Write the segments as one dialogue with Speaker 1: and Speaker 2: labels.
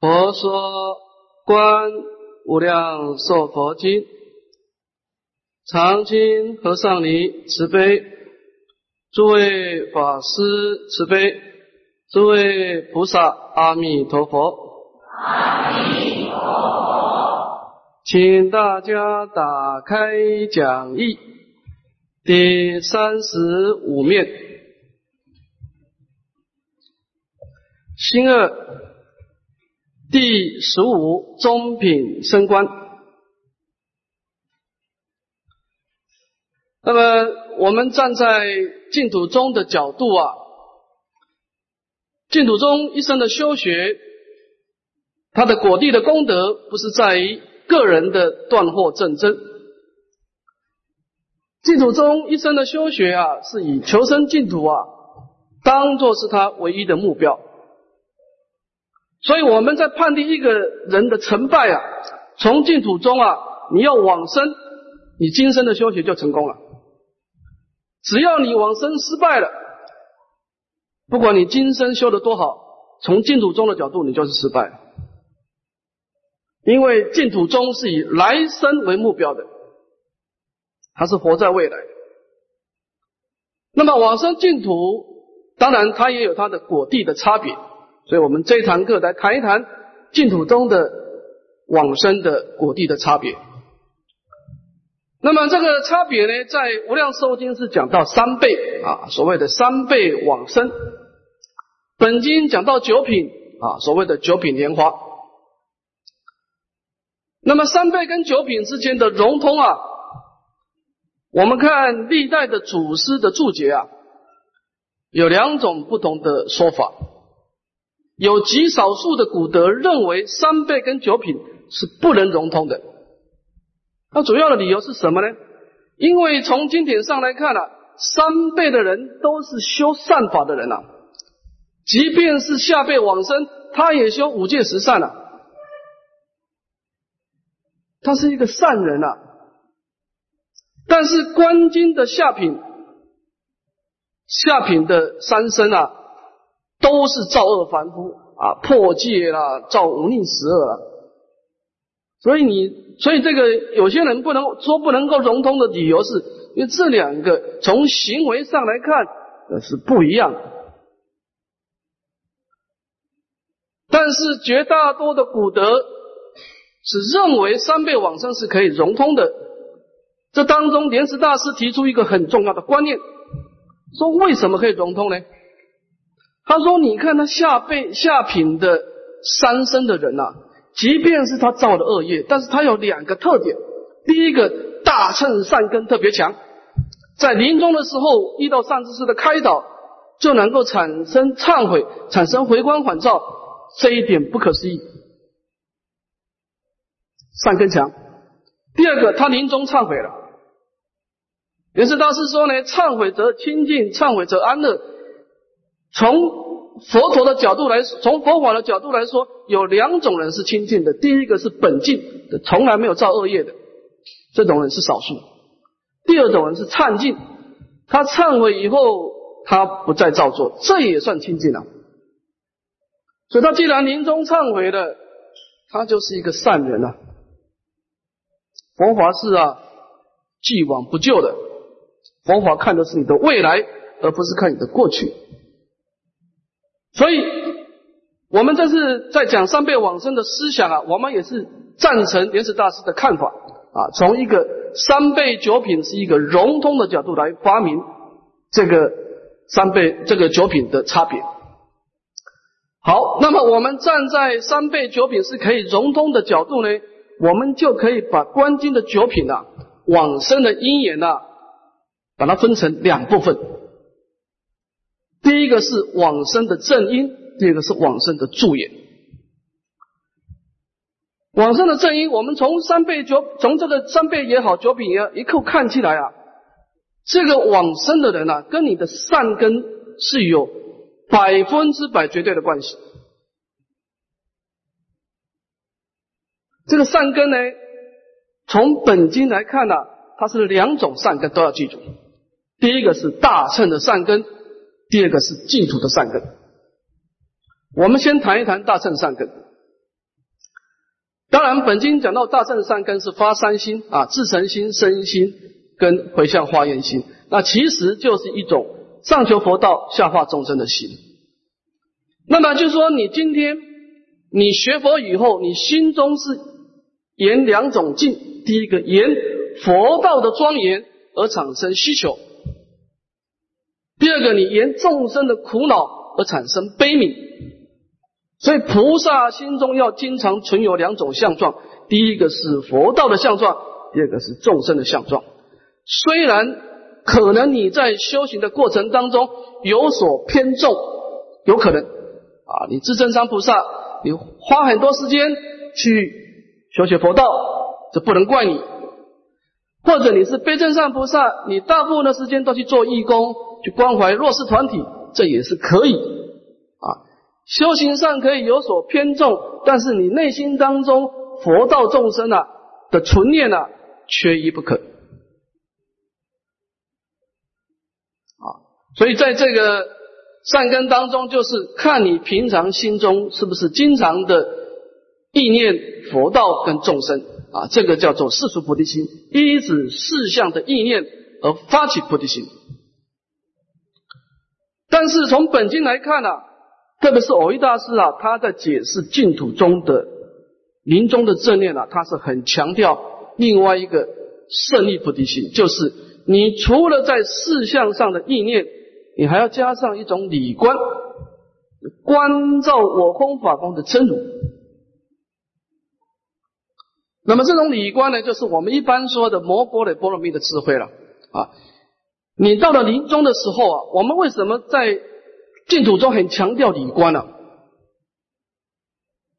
Speaker 1: 佛说《观无量寿佛经》，常经和尚尼慈悲，诸位法师慈悲，诸位菩萨阿弥陀佛。
Speaker 2: 阿弥陀佛，
Speaker 1: 请大家打开讲义第三十五面，新二。第十五中品升官。那么，我们站在净土宗的角度啊，净土宗一生的修学，他的果地的功德，不是在于个人的断惑正真。净土宗一生的修学啊，是以求生净土啊，当做是他唯一的目标。所以我们在判定一个人的成败啊，从净土中啊，你要往生，你今生的修学就成功了。只要你往生失败了，不管你今生修的多好，从净土中的角度，你就是失败。因为净土中是以来生为目标的，它是活在未来。那么往生净土，当然它也有它的果地的差别。所以我们这一堂课来谈一谈净土中的往生的果地的差别。那么这个差别呢，在《无量寿经》是讲到三倍啊，所谓的三倍往生。本经讲到九品啊，所谓的九品莲花。那么三倍跟九品之间的融通啊，我们看历代的祖师的注解啊，有两种不同的说法。有极少数的古德认为三倍跟九品是不能融通的。那主要的理由是什么呢？因为从经典上来看啊，三倍的人都是修善法的人啊，即便是下辈往生，他也修五戒十善啊，他是一个善人啊。但是观经的下品，下品的三生啊。都是造恶凡夫啊，破戒啦，造无逆十恶啊。所以你，所以这个有些人不能说不能够融通的理由，是因为这两个从行为上来看是不一样的。但是绝大多的古德是认为三辈往生是可以融通的。这当中，莲池大师提出一个很重要的观念，说为什么可以融通呢？他说：“你看他下辈下品的三生的人呐，即便是他造的恶业，但是他有两个特点。第一个，大乘善根特别强，在临终的时候遇到善知识的开导，就能够产生忏悔，产生回光返照，这一点不可思议。善根强。第二个，他临终忏悔了。也是大师说呢，忏悔则清净，忏悔则安乐。”从佛陀的角度来，从佛法的角度来说，有两种人是清净的。第一个是本净的，从来没有造恶业的，这种人是少数；第二种人是忏净，他忏悔以后，他不再造作，这也算清净了。所以他既然临终忏悔了，他就是一个善人了。佛法是啊，既往不咎的。佛法看的是你的未来，而不是看你的过去。所以，我们这是在讲三辈往生的思想啊，我们也是赞成莲池大师的看法啊。从一个三辈九品是一个融通的角度来发明这个三辈这个九品的差别。好，那么我们站在三辈九品是可以融通的角度呢，我们就可以把观经的九品啊往生的因缘啊，把它分成两部分。第一个是往生的正因，第二个是往生的助缘。往生的正因，我们从三倍九，从这个三倍也好，九品也好，一口看起来啊，这个往生的人啊，跟你的善根是有百分之百绝对的关系。这个善根呢，从本经来看呢，它是两种善根都要记住。第一个是大乘的善根。第二个是净土的善根。我们先谈一谈大乘善根。当然，本经讲到大乘善根是发三心啊，自诚心、身心跟回向化缘心，那其实就是一种上求佛道、下化众生的心。那么就是说，你今天你学佛以后，你心中是沿两种境：第一个沿佛道的庄严而产生需求；第二个，你沿众生的苦恼而产生悲悯。所以菩萨心中要经常存有两种相状，第一个是佛道的相状，第二个是众生的相状。虽然可能你在修行的过程当中有所偏重，有可能啊，你自证山菩萨，你花很多时间去修学佛道，这不能怪你；或者你是非正善菩萨，你大部分的时间都去做义工，去关怀弱势团体，这也是可以啊。修行上可以有所偏重，但是你内心当中佛道众生啊的存念啊，缺一不可。啊，所以在这个善根当中，就是看你平常心中是不是经常的意念佛道跟众生啊，这个叫做世俗菩提心，依止事项的意念而发起菩提心。但是从本经来看呢。特别是偶一大师啊，他在解释净土中的临终的正念啊，他是很强调另外一个胜利菩提心，就是你除了在事相上的意念，你还要加上一种理观，观照我空法空的真如。那么这种理观呢，就是我们一般说的摩波的波罗蜜的智慧了啊。你到了临终的时候啊，我们为什么在？净土中很强调理观了，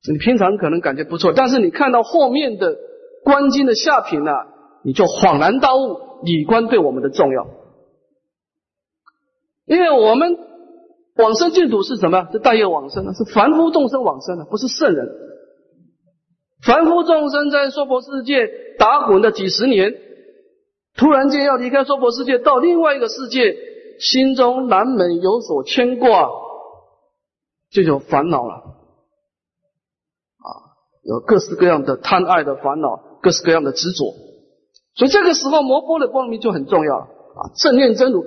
Speaker 1: 你平常可能感觉不错，但是你看到后面的观经的下品呢，你就恍然大悟理观对我们的重要。因为我们往生净土是什么？是大业往生啊，是凡夫众生往生啊，不是圣人。凡夫众生在娑婆世界打滚了几十年，突然间要离开娑婆世界，到另外一个世界。心中难免有所牵挂，就有烦恼了啊！有各式各样的贪爱的烦恼，各式各样的执着，所以这个时候摩波的波罗蜜就很重要啊！正念真如，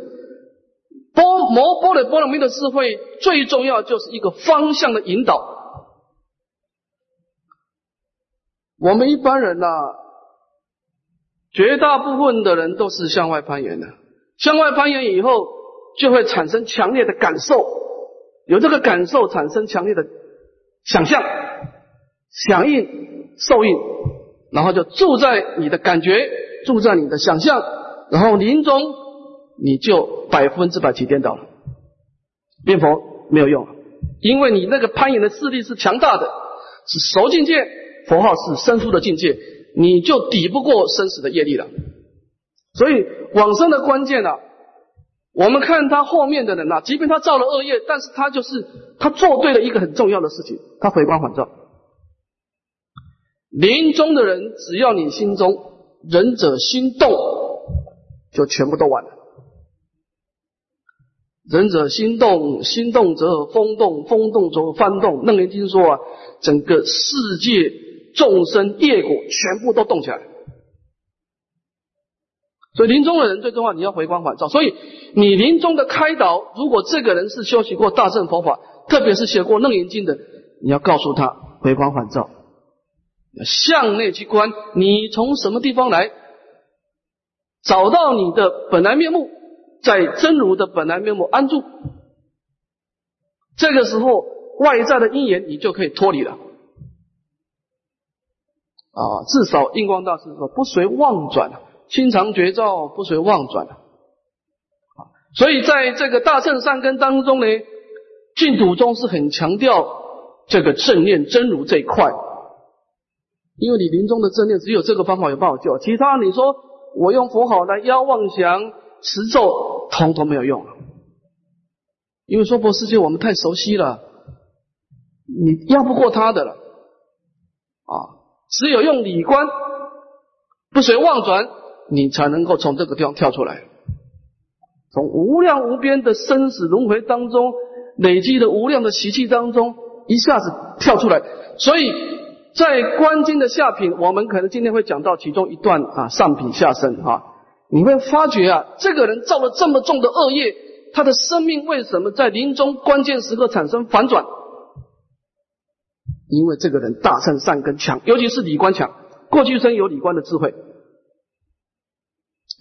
Speaker 1: 波摩波的波罗蜜的智慧最重要就是一个方向的引导。我们一般人呐，绝大部分的人都是向外攀岩的，向外攀岩以后。就会产生强烈的感受，有这个感受产生强烈的想象、响应、受应，然后就住在你的感觉，住在你的想象，然后临终你就百分之百起颠倒了。念佛没有用，因为你那个攀岩的势力是强大的，是熟境界，佛号是生疏的境界，你就抵不过生死的业力了。所以往生的关键呢？我们看他后面的人呐，即便他造了恶业，但是他就是他做对了一个很重要的事情，他回光返照。临终的人，只要你心中仁者心动，就全部都完了。仁者心动，心动则风动，风动则幡动。楞严经说啊，整个世界众生业果全部都动起来。所以临终的人最重要，你要回光返照。所以你临终的开导，如果这个人是修习过大乘佛法，特别是写过楞严经的，你要告诉他回光返照，向内去观，你从什么地方来，找到你的本来面目，在真如的本来面目安住。这个时候外在的因缘你就可以脱离了。啊，至少印光大师说不随妄转心常绝照，不随妄转啊！所以在这个大乘善根当中呢，净土宗是很强调这个正念真如这一块，因为你临终的正念只有这个方法有办法救，其他你说我用佛号来邀妄想持咒，通通没有用，因为娑婆世界我们太熟悉了，你压不过他的了！只有用理观，不随妄转。你才能够从这个地方跳出来，从无量无边的生死轮回当中累积的无量的习气当中一下子跳出来。所以在观经的下品，我们可能今天会讲到其中一段啊，上品下生啊，你会发觉啊，这个人造了这么重的恶业，他的生命为什么在临终关键时刻产生反转？因为这个人大乘善根强，尤其是理观强，过去生有理观的智慧。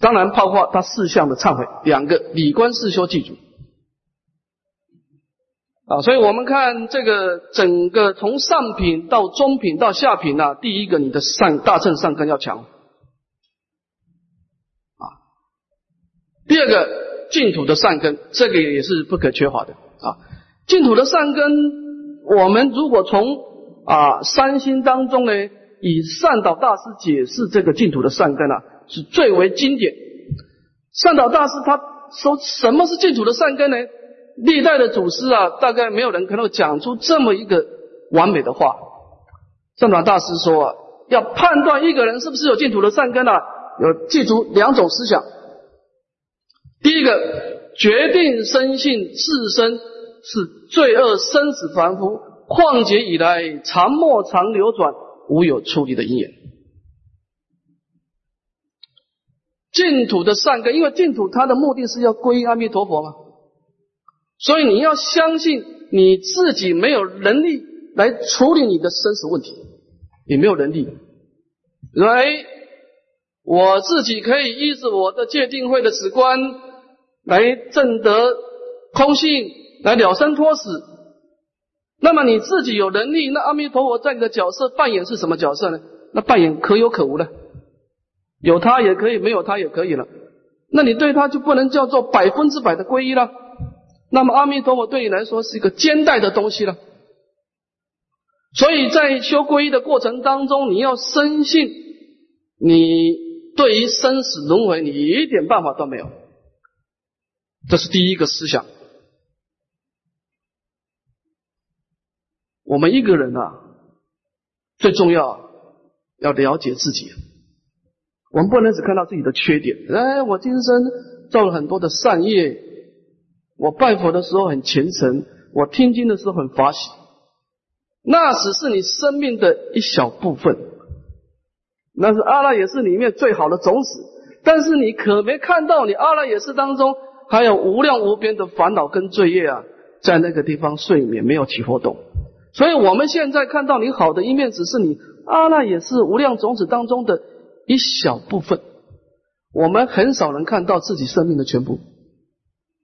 Speaker 1: 当然，包括他四项的忏悔，两个理观四修记住。啊，所以我们看这个整个从上品到中品到下品呢，第一个你的善大乘善根要强，啊，第二个净土的善根，这个也是不可缺乏的啊。净土的善根，我们如果从啊三心当中呢，以善导大师解释这个净土的善根啊，是最为经典。善导大师他说什么是净土的善根呢？历代的祖师啊，大概没有人可能讲出这么一个完美的话。善导大师说啊，要判断一个人是不是有净土的善根啊，有记住两种思想。第一个，决定生性自身是罪恶生死凡夫，旷劫以来常莫常流转，无有出离的因缘。净土的善根，因为净土它的目的是要皈依阿弥陀佛嘛。所以你要相信你自己没有能力来处理你的生死问题，你没有能力。来，我自己可以依着我的戒定慧的止观来证得空性，来了生脱死。那么你自己有能力，那阿弥陀佛在你的角色扮演是什么角色呢？那扮演可有可无的，有他也可以，没有他也可以了。那你对他就不能叫做百分之百的皈依了。那么阿弥陀佛对你来说是一个兼带的东西了，所以在修皈依的过程当中，你要深信，你对于生死轮回你一点办法都没有，这是第一个思想。我们一个人啊，最重要要了解自己，我们不能只看到自己的缺点。哎，我今生造了很多的善业。我拜佛的时候很虔诚，我听经的时候很法喜，那只是你生命的一小部分，那是阿赖耶识里面最好的种子。但是你可没看到，你阿赖耶识当中还有无量无边的烦恼跟罪业啊，在那个地方睡眠没有起活动。所以我们现在看到你好的一面，只是你阿赖也是无量种子当中的一小部分。我们很少能看到自己生命的全部。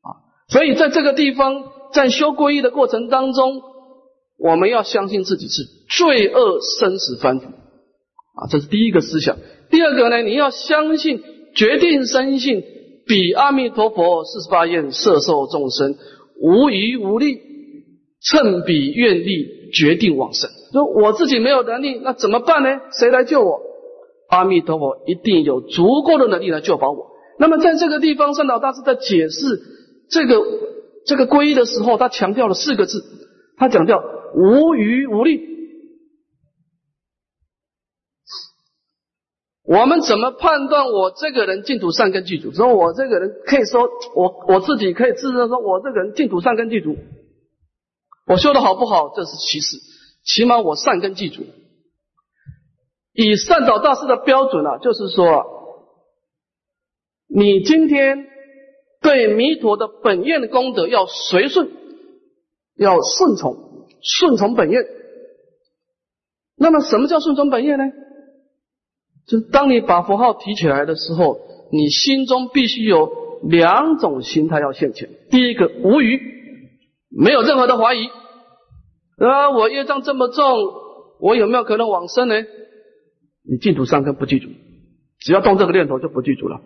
Speaker 1: 啊所以，在这个地方，在修皈依的过程当中，我们要相信自己是罪恶生死凡夫啊，这是第一个思想。第二个呢，你要相信决定生性比阿弥陀佛四十八愿摄受众生无余无力，称彼愿力决定往生。说我自己没有能力，那怎么办呢？谁来救我？阿弥陀佛一定有足够的能力来救保我。那么，在这个地方，圣导大师在解释。这个这个皈依的时候，他强调了四个字，他强调无余无力。我们怎么判断我这个人净土善根具足？说我这个人可以说我我自己可以自认说我这个人净土善根具足。我修的好不好，这是其次，起码我善根具足。以善导大师的标准啊，就是说，你今天。对弥陀的本愿的功德要随顺，要顺从，顺从本愿。那么，什么叫顺从本愿呢？就是当你把佛号提起来的时候，你心中必须有两种心态要现前。第一个，无余，没有任何的怀疑。啊，我业障这么重，我有没有可能往生呢？你净土三根不记住，只要动这个念头就不记住了。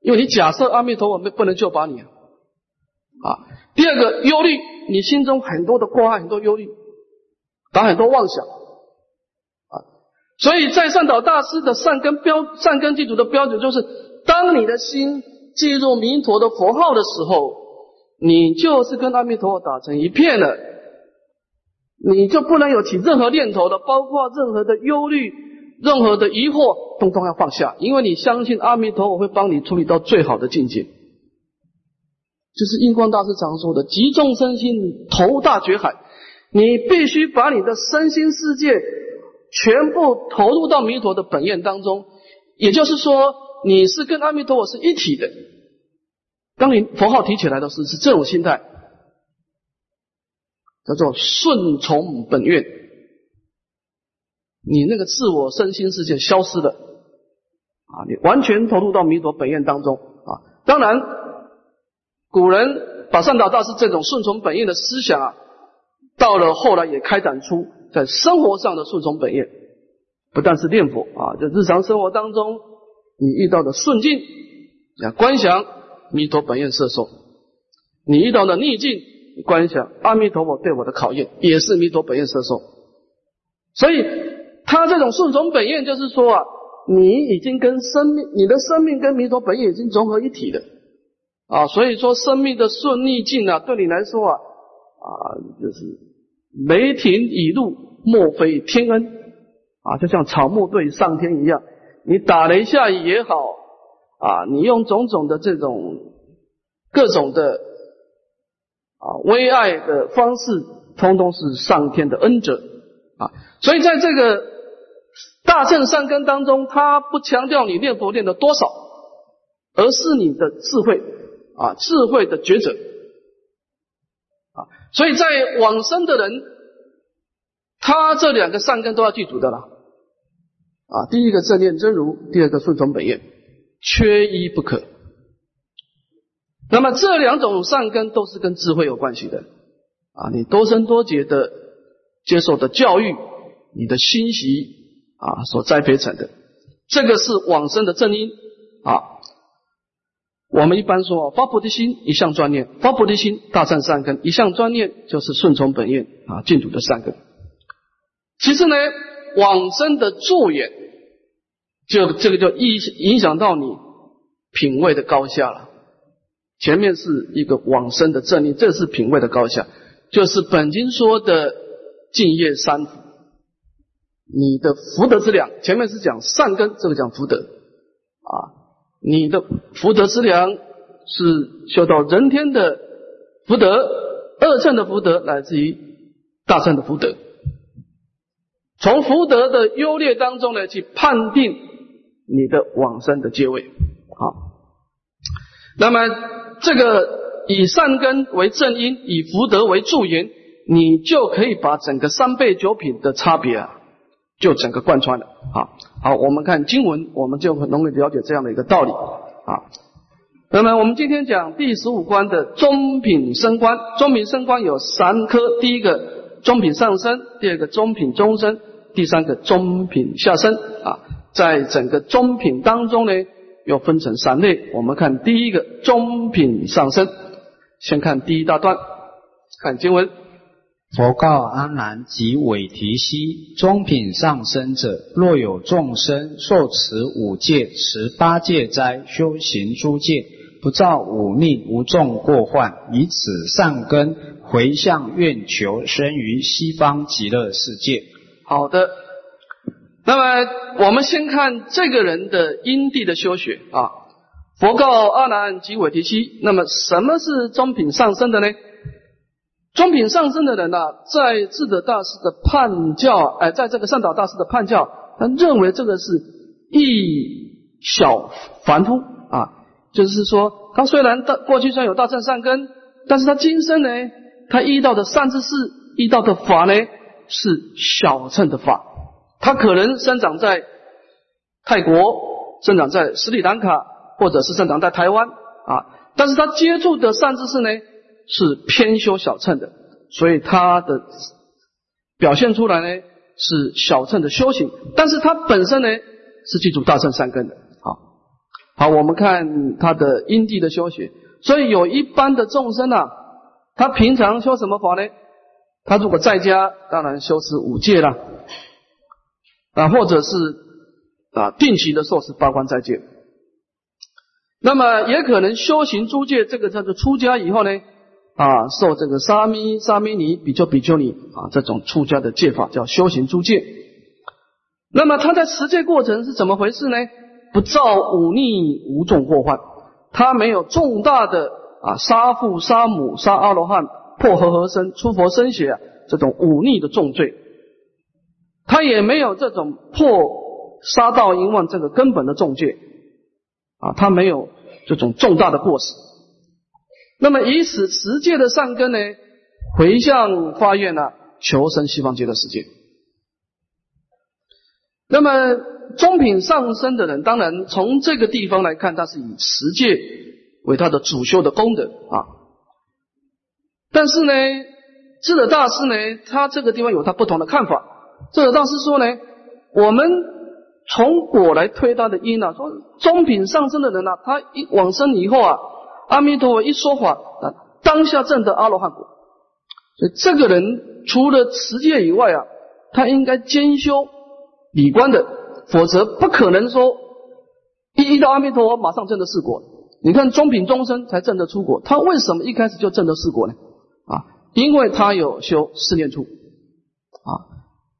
Speaker 1: 因为你假设阿弥陀佛没不能救把你啊，啊，第二个忧虑，你心中很多的挂碍，很多忧虑，打很多妄想，啊，所以在善导大师的善根标善根记住的标准就是，当你的心进入弥陀的佛号的时候，你就是跟阿弥陀佛打成一片了，你就不能有起任何念头的，包括任何的忧虑。任何的疑惑，通通要放下，因为你相信阿弥陀佛会帮你处理到最好的境界。就是印光大师常说的“集众身心，投大觉海”。你必须把你的身心世界全部投入到弥陀的本愿当中。也就是说，你是跟阿弥陀佛是一体的。当你佛号提起来的时候，是这种心态，叫做顺从本愿。你那个自我身心世界消失了啊！你完全投入到弥陀本愿当中啊！当然，古人把善导大师这种顺从本愿的思想啊，到了后来也开展出在生活上的顺从本愿，不但是念佛啊，在日常生活当中你遇到的顺境啊，观想弥陀本愿摄受；你遇到的逆境，观想阿弥陀佛对我的考验，也是弥陀本愿摄受。所以。他这种顺从本愿，就是说啊，你已经跟生命，你的生命跟弥陀本愿已经融合一体了啊，所以说生命的顺逆境啊，对你来说啊啊，就是雷霆已怒，莫非天恩啊，就像草木对上天一样，你打雷下雨也好啊，你用种种的这种各种的啊微爱的方式，通通是上天的恩泽啊，所以在这个。大圣善根当中，他不强调你念佛念的多少，而是你的智慧啊，智慧的抉择啊。所以在往生的人，他这两个善根都要记住的了啊。第一个正念真如，第二个顺从本愿，缺一不可。那么这两种善根都是跟智慧有关系的啊。你多生多劫的接受的教育，你的心习。啊，所栽培成的，这个是往生的正因啊。我们一般说发菩提心一向专念，发菩提心大善善根一向专念就是顺从本愿啊，净土的善根。其次呢，往生的助缘，就这个就影影响到你品位的高下了。前面是一个往生的正念，这是品位的高下，就是本经说的净业三福。你的福德之量，前面是讲善根，这个讲福德啊。你的福德之量是修到人天的福德，二乘的福德来自于大乘的福德。从福德的优劣当中呢，去判定你的往生的阶位。好，那么这个以善根为正因，以福德为助缘，你就可以把整个三倍九品的差别啊。就整个贯穿了啊！好，我们看经文，我们就很容易了解这样的一个道理啊。那么我们今天讲第十五关的中品升官，中品升官有三科：第一个中品上升，第二个中品中升，第三个中品下升啊。在整个中品当中呢，又分成三类。我们看第一个中品上升，先看第一大段，看经文。
Speaker 3: 佛告阿难及韦提希：中品上升者，若有众生受持五戒、持八戒斋，修行诸戒，不造五逆，无众过患，以此善根回向愿求，生于西方极乐世界。
Speaker 1: 好的，那么我们先看这个人的因地的修学啊。佛告阿难及韦提希：那么什么是中品上升的呢？中品上升的人呢，在智德大师的判教，哎，在这个善导大师的判教，他认为这个是一小凡夫啊，就是说，他虽然大过去虽然有大乘善根，但是他今生呢，他遇到的善知识、遇到的法呢，是小乘的法，他可能生长在泰国，生长在斯里兰卡，或者是生长在台湾啊，但是他接触的善知识呢？是偏修小乘的，所以他的表现出来呢是小乘的修行，但是他本身呢是记住大乘三根的。好，好，我们看他的因地的修行，所以有一般的众生啊，他平常修什么法呢？他如果在家，当然修持五戒了，啊，或者是啊定期的受持八关斋戒，那么也可能修行诸戒，这个叫做出家以后呢。啊，受这个沙弥、沙弥尼、比丘、比丘尼啊，这种出家的戒法叫修行诸戒。那么他在持戒过程是怎么回事呢？不造忤逆，无重祸患。他没有重大的啊杀父、杀母、杀阿罗汉、破和合身、出佛身血这种忤逆的重罪。他也没有这种破杀盗淫妄这个根本的重戒啊，他没有这种重大的过失。那么以此持戒的善根呢，回向发愿呢，求生西方极乐世界。那么中品上升的人，当然从这个地方来看，他是以持戒为他的主修的功德啊。但是呢，智者大师呢，他这个地方有他不同的看法。这个大师说呢，我们从果来推他的因啊，说中品上升的人呢，他一往生以后啊，阿弥陀佛一说法啊，当下证得阿罗汉果。所以这个人除了持戒以外啊，他应该兼修。理观的，否则不可能说一遇到阿弥陀佛马上证得四果。你看中品中身才证得出果，他为什么一开始就证得四果呢？啊，因为他有修四念处，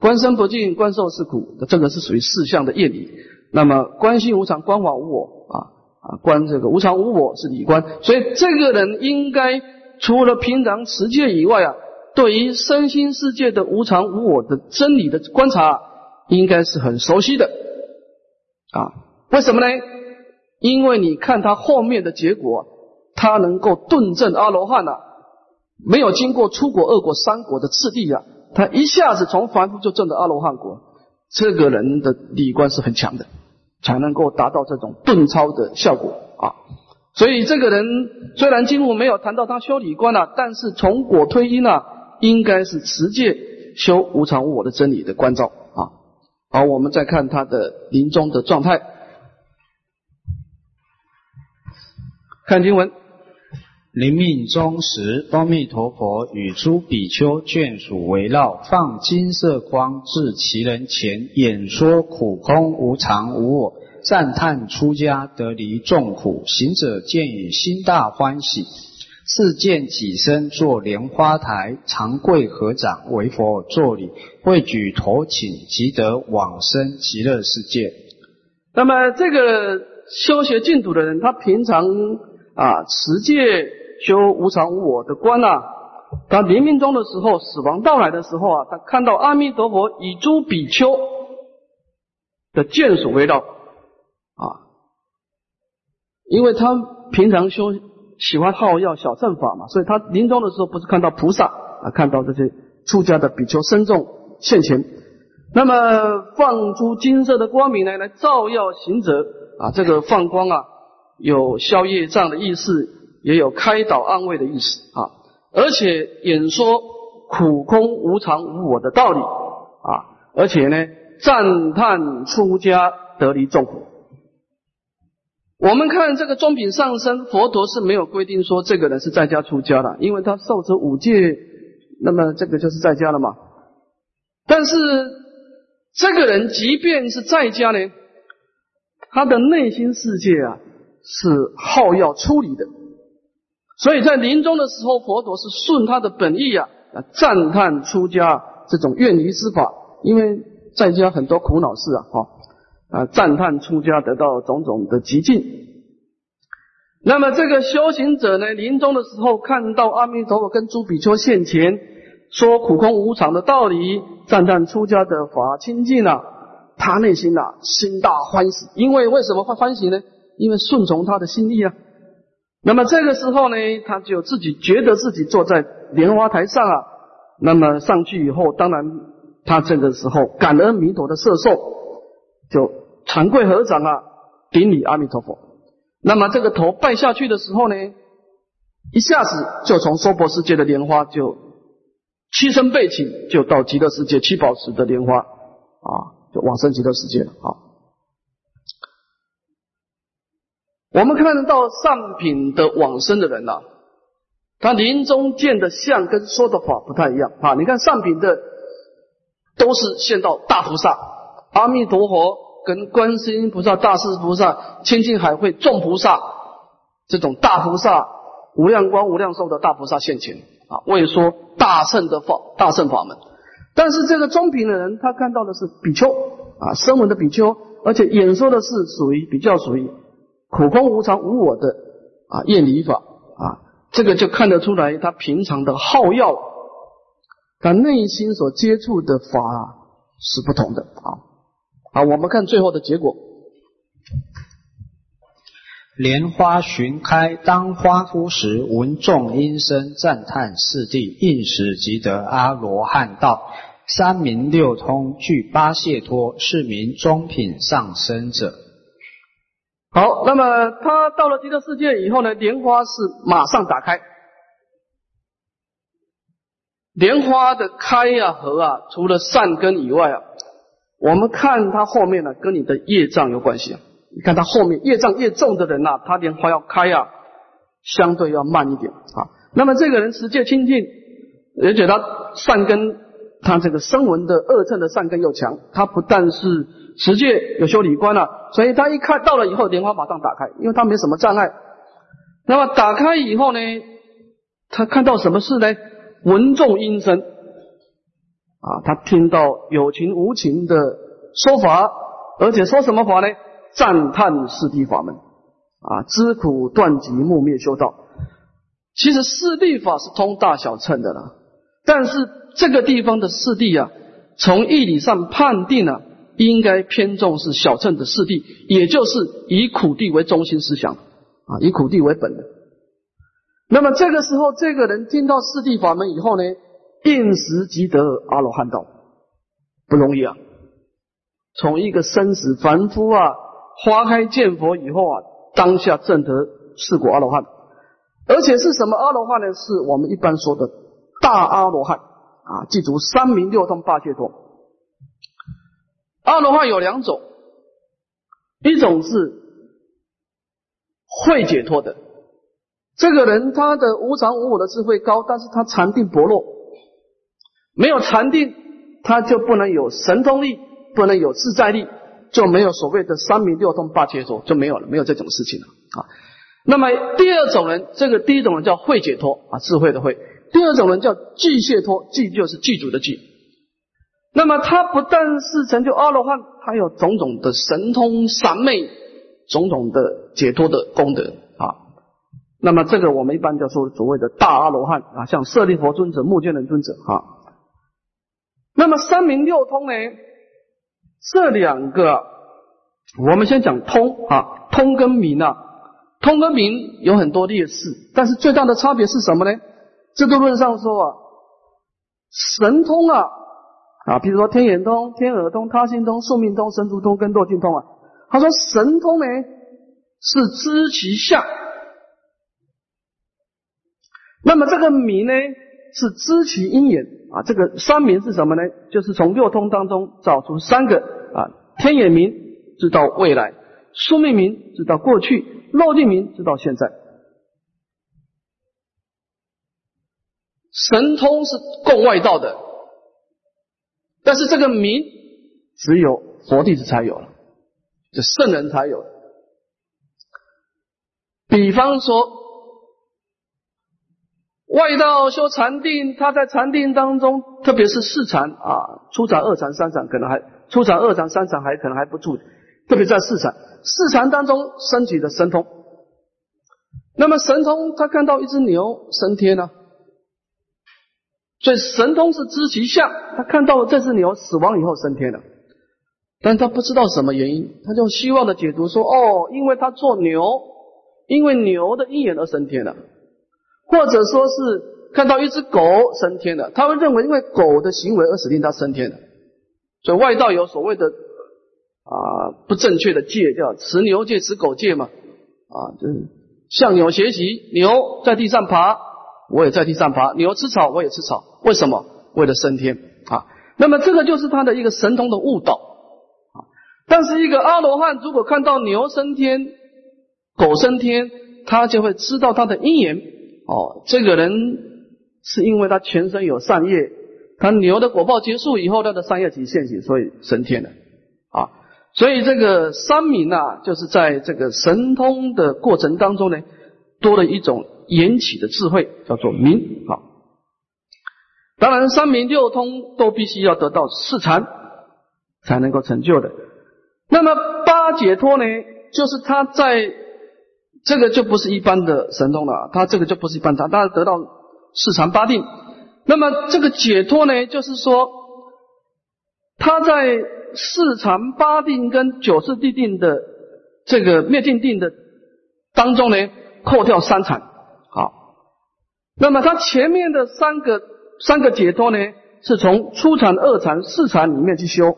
Speaker 1: 观身不净，观受是苦，这个是属于四相的业理。那么观心无常，观法无我啊啊，观这个无常无我是理观。所以这个人应该除了平常持戒以外啊，对于身心世界的无常无我的真理的观察。应该是很熟悉的啊？为什么呢？因为你看他后面的结果，他能够顿证阿罗汉啊，没有经过出国、二国、三国的次第啊，他一下子从凡夫就证得阿罗汉果，这个人的理观是很强的，才能够达到这种顿超的效果啊。所以这个人虽然经文没有谈到他修理观啊，但是从果推因啊，应该是持戒修无常无我的真理的关照啊。好，我们再看他的临终的状态。看经文：
Speaker 3: 临命终时，阿弥陀佛与诸比丘眷属围绕，放金色光至其人前，演说苦空无常无我，赞叹出家得离众苦。行者见已，心大欢喜。自见己身作莲花台，长跪合掌为佛作礼，会举头请，即得往生极乐世界。
Speaker 1: 那么这个修学净土的人，他平常啊持戒修无常无我的观啊，他临命终的时候，死亡到来的时候啊，他看到阿弥陀佛以诸比丘的眷属围绕啊，因为他平常修。喜欢好药小乘法嘛，所以他临终的时候不是看到菩萨啊，看到这些出家的比丘僧众现前，那么放出金色的光明来，来照耀行者啊，这个放光啊，有消业障的意思，也有开导安慰的意思啊，而且演说苦空无常无我的道理啊，而且呢赞叹出家得离众苦。我们看这个中品上身，佛陀是没有规定说这个人是在家出家的，因为他受持五戒，那么这个就是在家了嘛。但是这个人即便是在家呢，他的内心世界啊是好要出离的，所以在临终的时候，佛陀是顺他的本意啊，赞叹出家这种愿离之法，因为在家很多苦恼事啊，哈。啊，赞叹出家得到种种的极境。那么这个修行者呢，临终的时候看到阿弥陀佛跟诸比丘现前，说苦空无常的道理，赞叹出家的法清净啊，他内心啊心大欢喜。因为为什么会欢喜呢？因为顺从他的心意啊。那么这个时候呢，他就自己觉得自己坐在莲花台上啊。那么上去以后，当然他这个时候感恩弥陀的摄受。就长跪合掌啊，顶礼阿弥陀佛。那么这个头拜下去的时候呢，一下子就从娑婆世界的莲花就七身背起，就到极乐世界七宝石的莲花啊，就往生极乐世界了啊。我们看得到上品的往生的人呐，他临终见的相跟说的法不太一样啊。你看上品的都是见到大菩萨。阿弥陀佛跟观世音菩萨、大势菩萨、千金海会众菩萨，这种大菩萨、无量光、无量寿的大菩萨现前啊，为说大圣的法、大圣法门。但是这个中品的人，他看到的是比丘啊，声闻的比丘，而且演说的是属于比较属于苦空无常无我的啊厌离法啊，这个就看得出来他平常的好药，他内心所接触的法。是不同的啊。好，我们看最后的结果。
Speaker 3: 莲花寻开，当花夫时，闻众音声，赞叹四谛，应时即得阿罗汉道。三明六通，具八解脱，是名中品上生者。
Speaker 1: 好，那么他到了极乐世界以后呢，莲花是马上打开。莲花的开呀合啊，除了善根以外啊，我们看它后面呢，跟你的业障有关系啊。你看它后面业障越重的人呐，他莲花要开呀，相对要慢一点啊。那么这个人持戒清净，而且他善根，他这个声闻的恶乘的善根又强，他不但是持戒有修理观了，所以他一看到了以后，莲花马上打开，因为他没什么障碍。那么打开以后呢，他看到什么事呢？闻众音声啊，他听到有情无情的说法，而且说什么法呢？赞叹四谛法门啊，知苦断集木灭修道。其实四谛法是通大小乘的了，但是这个地方的四谛啊，从义理上判定啊，应该偏重是小乘的四谛，也就是以苦谛为中心思想啊，以苦谛为本的。那么这个时候，这个人听到四谛法门以后呢，应时即得阿罗汉道，不容易啊。从一个生死凡夫啊。花开见佛以后啊，当下证得四果阿罗汉，而且是什么阿罗汉呢？是我们一般说的大阿罗汉啊，记住三明六通八解脱。阿罗汉有两种，一种是会解脱的，这个人他的无常无我的智慧高，但是他禅定薄弱，没有禅定，他就不能有神通力，不能有自在力。就没有所谓的三明六通八解脱就没有了，没有这种事情了啊。那么第二种人，这个第一种人叫会解脱啊，智慧的慧；第二种人叫具解脱，具就是具足的具。那么他不但是成就阿罗汉，他有种种的神通三昧，种种的解脱的功德啊。那么这个我们一般叫说所谓的大阿罗汉啊，像舍利佛尊者、目犍连尊者啊。那么三明六通呢？这两个，我们先讲通啊，通跟明啊，通跟明有很多劣势，但是最大的差别是什么呢？制度论上说啊，神通啊啊，比如说天眼通、天耳通、他心通、宿命通、神足通跟斗尽通啊，他说神通呢是知其相，那么这个明呢是知其因缘。啊，这个三明是什么呢？就是从六通当中找出三个啊，天眼明知道未来，宿命明知道过去，落地明知道现在。神通是共外道的，但是这个明只有佛弟子才有了，就圣人才有。比方说。外道修禅定，他在禅定当中，特别是四禅啊，初禅、二禅、三禅，可能还初禅、二禅、三禅还可能还不住，特别在四禅，四禅当中升起的神通。那么神通，他看到一只牛升天了，所以神通是知其相，他看到这只牛死亡以后升天了，但他不知道什么原因，他就希望的解读说：哦，因为他做牛，因为牛的因缘而升天了。或者说是看到一只狗升天了，他会认为因为狗的行为而使令它升天的，所以外道有所谓的啊不正确的戒，叫持牛戒、持狗戒嘛，啊，就是向牛学习，牛在地上爬，我也在地上爬，牛吃草，我也吃草，为什么？为了升天啊。那么这个就是他的一个神通的悟道啊。但是一个阿罗汉如果看到牛升天、狗升天，他就会知道他的因缘。哦，这个人是因为他全身有善业，他牛的果报结束以后，他的善业体现起，所以升天了啊。所以这个三明啊，就是在这个神通的过程当中呢，多了一种缘起的智慧，叫做明啊。当然，三明六通都必须要得到四禅才能够成就的。那么八解脱呢，就是他在。这个就不是一般的神通了，他这个就不是一般他，他得到四禅八定。那么这个解脱呢，就是说他在四禅八定跟九次地定的这个灭尽定的当中呢，扣掉三禅。那么他前面的三个三个解脱呢，是从初禅、二禅、四禅里面去修，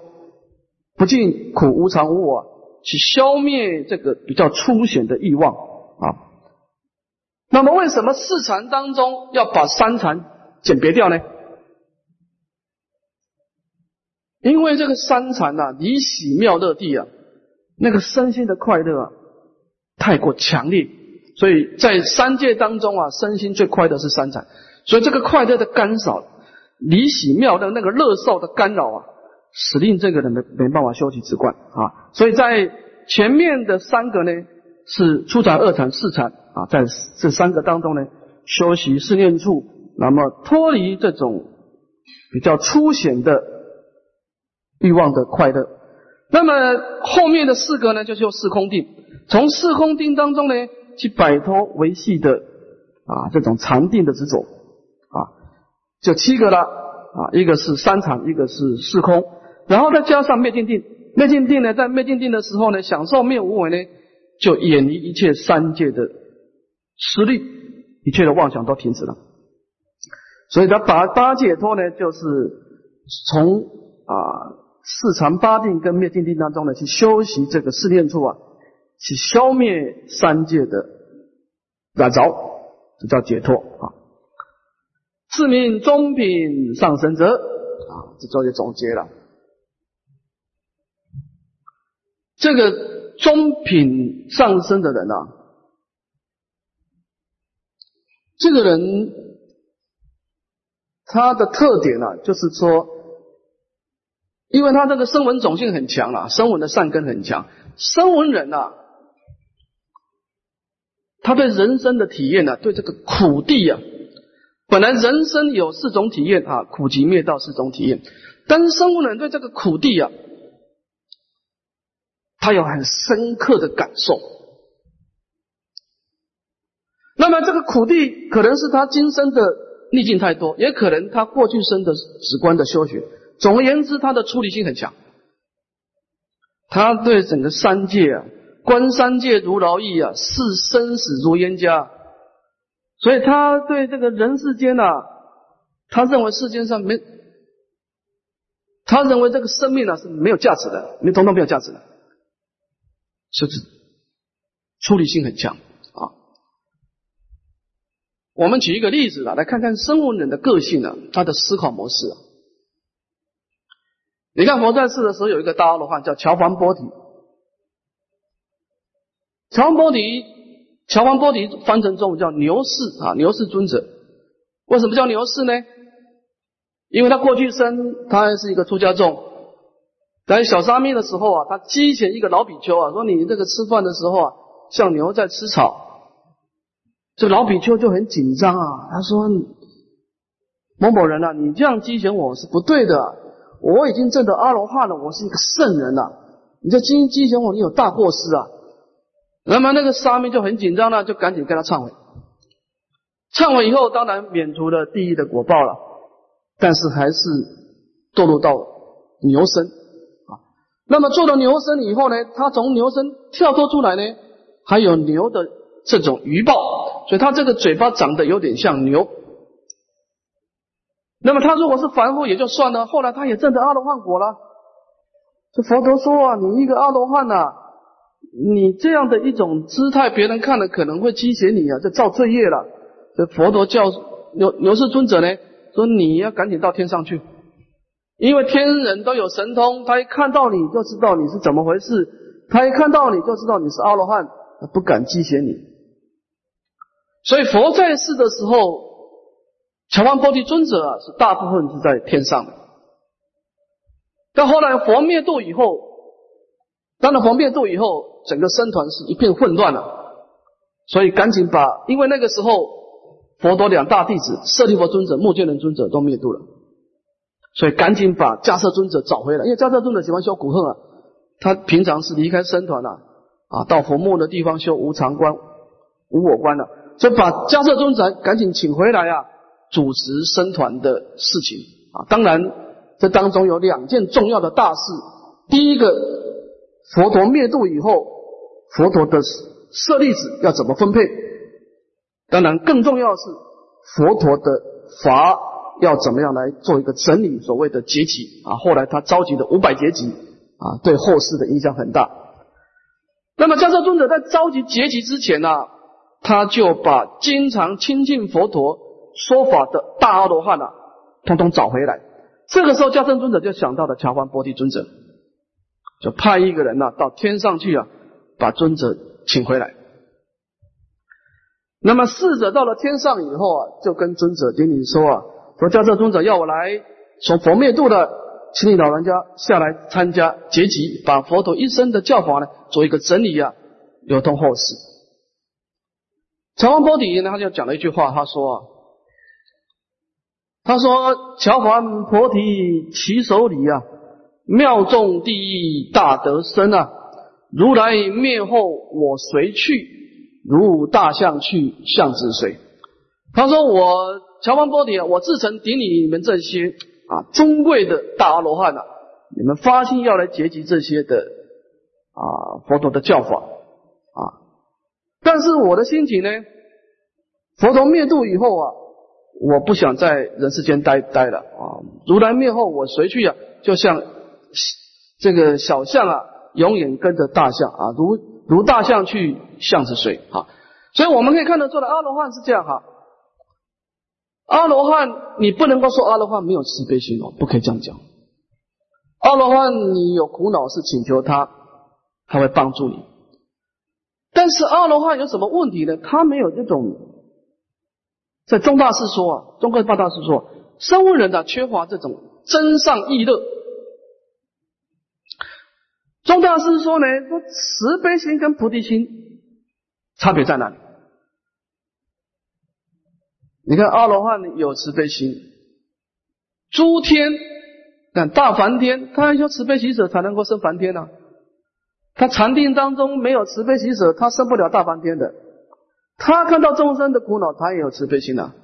Speaker 1: 不尽苦、无常、无我，去消灭这个比较粗显的欲望啊。那么为什么四禅当中要把三禅简别掉呢？因为这个三禅呐，离喜妙乐地啊，那个身心的快乐啊，太过强烈，所以在三界当中啊，身心最快乐是三禅，所以这个快乐的干扰，离喜妙的那个乐受的干扰啊，使令这个人没没办法修习止观啊，所以在前面的三个呢，是初禅、二禅、四禅啊，在这三个当中呢，修习四念处，那么脱离这种比较粗显的。欲望的快乐，那么后面的四个呢，就是用四空定，从四空定当中呢，去摆脱维系的啊这种禅定的执着啊，就七个了啊，一个是三禅，一个是四空，然后再加上灭尽定，灭尽定呢，在灭尽定的时候呢，享受灭无为呢，就远离一切三界的实力，一切的妄想都停止了，所以他把八解脱呢，就是从啊。四禅八定跟灭定定当中呢，去修习这个四念处啊，去消灭三界的染着，这叫解脱啊。自命中品上升者啊，这做些总结了。这个中品上升的人啊，这个人他的特点呢，就是说。因为他这个声闻种性很强啊，声闻的善根很强。声闻人呐，他对人生的体验呢，对这个苦地啊，本来人生有四种体验啊，苦集灭道四种体验。但是生物人对这个苦地啊，他有很深刻的感受。那么这个苦地可能是他今生的逆境太多，也可能他过去生的直观的修学。总而言之，他的处理性很强，他对整个三界啊，观三界如劳役啊，视生死如冤家，所以他对这个人世间呐，他认为世间上没，他认为这个生命呢是没有价值的，你统统没有价值的，是不是？处理性很强啊。我们举一个例子啊，来看看生物人的个性呢，他的思考模式啊。你看佛在世的时候，有一个大阿罗汉叫乔凡波提。乔房波提，乔房波提翻成中文叫牛氏啊，牛氏尊者。为什么叫牛氏呢？因为他过去生他还是一个出家众，在小沙弥的时候啊，他激起一个老比丘啊，说你这个吃饭的时候啊，像牛在吃草。这老比丘就很紧张啊，他说某某人啊，你这样激嫌我是不对的。我已经证得阿罗汉了，我是一个圣人了。你这今激前我，你有大过失啊！那么那个沙弥就很紧张了，就赶紧跟他忏悔。忏悔以后，当然免除了地狱的果报了，但是还是堕落到牛身啊。那么做了牛身以后呢，他从牛身跳脱出来呢，还有牛的这种余报，所以他这个嘴巴长得有点像牛。那么他如果是凡夫也就算了，后来他也证得阿罗汉果了。这佛陀说啊，你一个阿罗汉呐，你这样的一种姿态，别人看了可能会讥嫌你啊，这造罪业了。这佛陀叫牛牛氏尊者呢，说你要赶紧到天上去，因为天人都有神通，他一看到你就知道你是怎么回事，他一看到你就知道你是阿罗汉，他不敢讥嫌你。所以佛在世的时候。乔王波提尊者啊，是大部分是在天上的。但后来佛灭度以后，当然佛灭度以后，整个僧团是一片混乱了。所以赶紧把，因为那个时候佛陀两大弟子舍利弗尊者、目犍连尊者都灭度了，所以赶紧把迦叶尊者找回来。因为迦叶尊者喜欢修古恨啊，他平常是离开僧团了啊，到佛墓的地方修无常观、无我观了，所以把迦叶尊者赶紧请回来啊。主持僧团的事情啊，当然这当中有两件重要的大事。第一个，佛陀灭度以后，佛陀的舍利子要怎么分配？当然，更重要的是佛陀的法要怎么样来做一个整理，所谓的结集啊。后来他召集的五百结集啊，对后世的影响很大。那么迦叶尊者在召集结集之前呢，他就把经常亲近佛陀说法的大阿罗汉啊，通通找回来。这个时候，迦叶尊者就想到了乔桓波提尊者，就派一个人呢到天上去啊，把尊者请回来。那么侍者到了天上以后啊，就跟尊者顶礼说啊，说迦叶尊者要我来从佛灭度的，请你老人家下来参加结集，把佛陀一生的教法呢做一个整理啊，流通后世。乔王波提呢，他就讲了一句话，他说啊，他说乔桓菩提其手里啊，妙众第一大德深啊，如来灭后我随去。如大象去象之水。他说：“我乔邦波提啊，我自曾顶你们这些啊尊贵的大阿罗汉啊，你们发心要来结集这些的啊佛陀的教法啊。但是我的心情呢，佛陀灭度以后啊，我不想在人世间待待了啊。如来灭后，我随去啊？就像这个小象啊，永远跟着大象啊，如。”如大象去象之水，哈，所以我们可以看得出来，阿罗汉是这样哈。阿罗汉，你不能够说阿罗汉没有慈悲心哦，不可以这样讲。阿罗汉，你有苦恼是请求他，他会帮助你。但是阿罗汉有什么问题呢？他没有这种，在中大师说啊，中国八大师说，生物人呢缺乏这种真上意乐。钟大师说呢，说慈悲心跟菩提心差别在哪里？你看阿罗汉有慈悲心，诸天但大梵天，他要慈悲喜舍才能够生梵天呢。他禅定当中没有慈悲喜舍，他生不了大梵天的。他看到众生的苦恼，他也有慈悲心啊，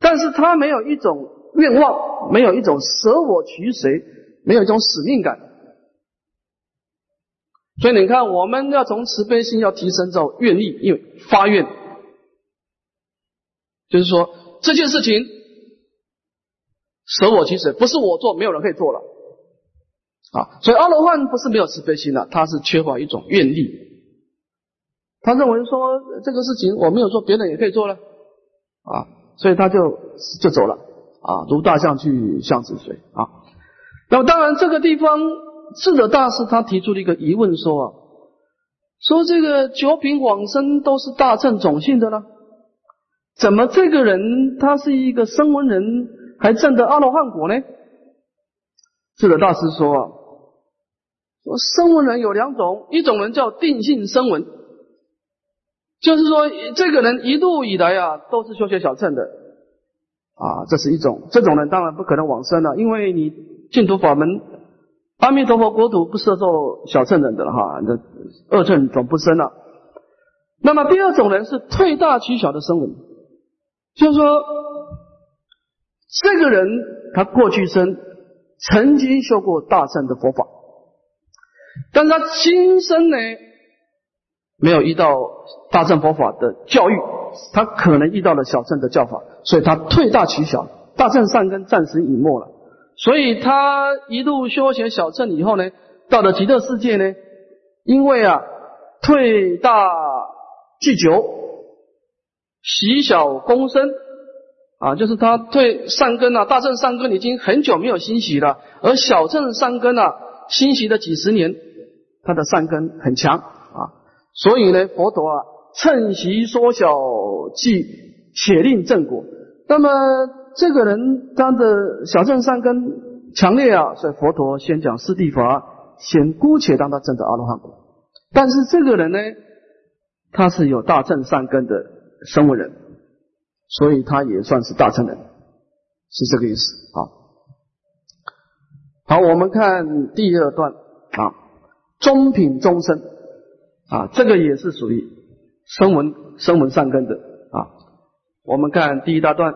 Speaker 1: 但是他没有一种愿望，没有一种舍我取谁，没有一种使命感。所以你看，我们要从慈悲心要提升到愿力，因为发愿，就是说这件事情舍我其实不是我做，没有人可以做了啊。所以阿罗汉不是没有慈悲心的，他是缺乏一种愿力。他认为说这个事情我没有做，别人也可以做了啊，所以他就就走了啊，如大象去象之水啊。那么当然这个地方。智者大师他提出了一个疑问，说啊，说这个九品往生都是大乘种姓的呢，怎么这个人他是一个声闻人，还证得阿罗汉果呢？智者大师说啊，说声闻人有两种，一种人叫定性声闻，就是说这个人一路以来啊都是修学小乘的啊，这是一种，这种人当然不可能往生了，因为你净土法门。阿弥陀佛国土不设做小乘人的了哈，那恶乘总不生了。那么第二种人是退大取小的生人，就是说，这个人他过去生曾经修过大乘的佛法，但他今生呢没有遇到大乘佛法的教育，他可能遇到了小乘的教法，所以他退大取小，大乘善根暂时隐没了。所以他一路修行小乘以后呢，到了极乐世界呢，因为啊退大聚久，习小功深啊，就是他退善根啊，大乘善根已经很久没有欣喜了，而小乘善根啊欣喜了几十年，他的善根很强啊，所以呢，佛陀啊趁习缩小，即且令正果。那么。这个人他的小正善根强烈啊，所以佛陀先讲四谛法，先姑且让他证得阿罗汉果。但是这个人呢，他是有大正善根的生物人，所以他也算是大乘人，是这个意思啊。好，我们看第二段啊，中品中生啊，这个也是属于声闻声闻善根的啊。我们看第一大段。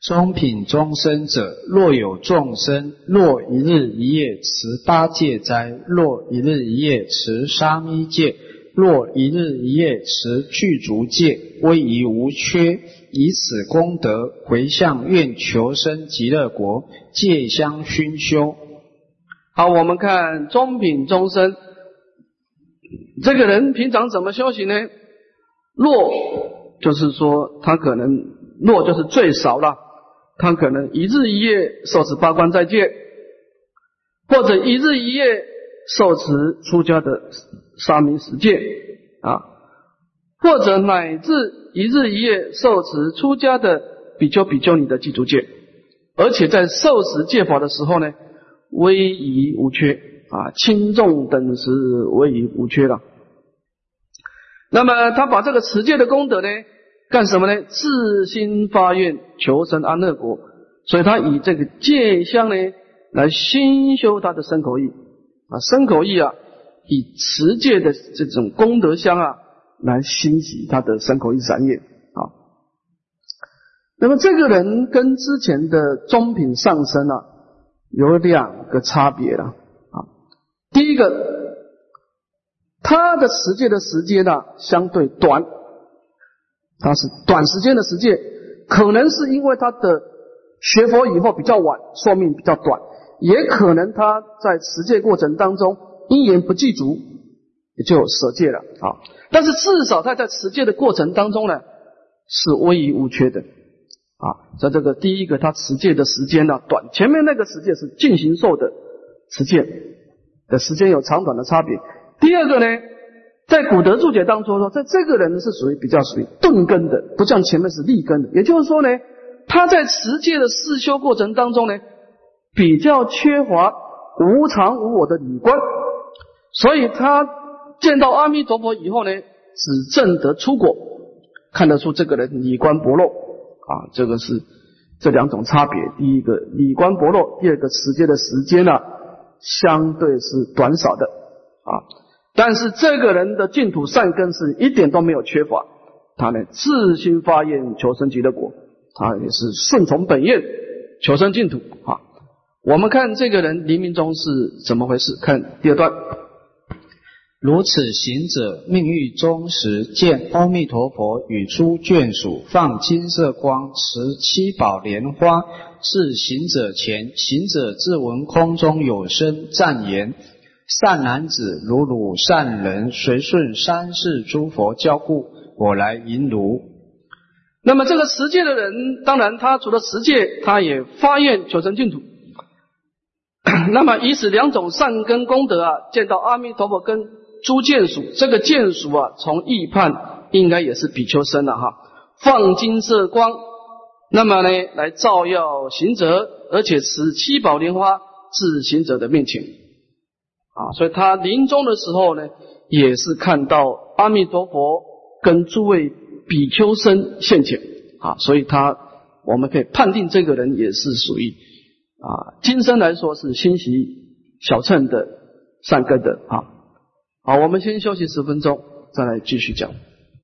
Speaker 3: 中品终身者，若有众生，若一日一夜持八戒斋，若一日一夜持沙弥戒，若一日一夜持具足戒，威仪无缺，以此功德回向愿求生极乐国，戒香熏修。
Speaker 1: 好，我们看中品终身，这个人平常怎么修行呢？若就是说他可能若就是最少了。他可能一日一夜受持八关斋戒，或者一日一夜受持出家的沙弥十戒啊，或者乃至一日一夜受持出家的比丘比丘尼的祭足戒，而且在受持戒法的时候呢，威仪无缺啊，轻重等时威仪无缺了。那么他把这个持戒的功德呢？干什么呢？自心发愿求生安乐国，所以他以这个戒香呢来熏修他的身口意啊，身口意啊，以持戒的这种功德香啊来欣喜他的身口意三业啊。那么这个人跟之前的中品上升啊有两个差别了啊。第一个，他的持戒的时间呢相对短。他是短时间的实践，可能是因为他的学佛以后比较晚，寿命比较短，也可能他在持戒过程当中因缘不具足，也就舍戒了啊。但是至少他在持戒的过程当中呢，是威仪无缺的啊。在这个第一个，他持戒的时间呢短，前面那个持戒是进行受的持戒的时间有长短的差别。第二个呢？在古德注解当中说，在这个人是属于比较属于钝根的，不像前面是立根的。也就是说呢，他在持戒的四修过程当中呢，比较缺乏无常无我的理观，所以他见到阿弥陀佛以后呢，只证得出果，看得出这个人理观薄弱啊，这个是这两种差别。第一个理观薄弱，第二个持戒的时间呢，相对是短少的啊。但是这个人的净土善根是一点都没有缺乏，他呢自心发愿求生极乐国，他也是顺从本愿求生净土啊。我们看这个人黎明中是怎么回事？看第二段，
Speaker 3: 如此行者命欲终时，见阿弥陀佛与诸眷属放金色光，持七宝莲花至行者前，行者自闻空中有声赞言。善男子，如汝善人，随顺三世诸佛教故，我来迎汝。
Speaker 1: 那么这个持戒的人，当然他除了持戒，他也发愿求生净土。那么以此两种善根功德啊，见到阿弥陀佛跟诸眷属，这个眷属啊，从预判应该也是比丘生了哈，放金色光，那么呢来照耀行者，而且持七宝莲花至行者的面前。啊，所以他临终的时候呢，也是看到阿弥陀佛跟诸位比丘僧现前啊，所以他我们可以判定这个人也是属于啊，今生来说是欣喜小乘的善根的啊。好，我们先休息十分钟，再来继续讲。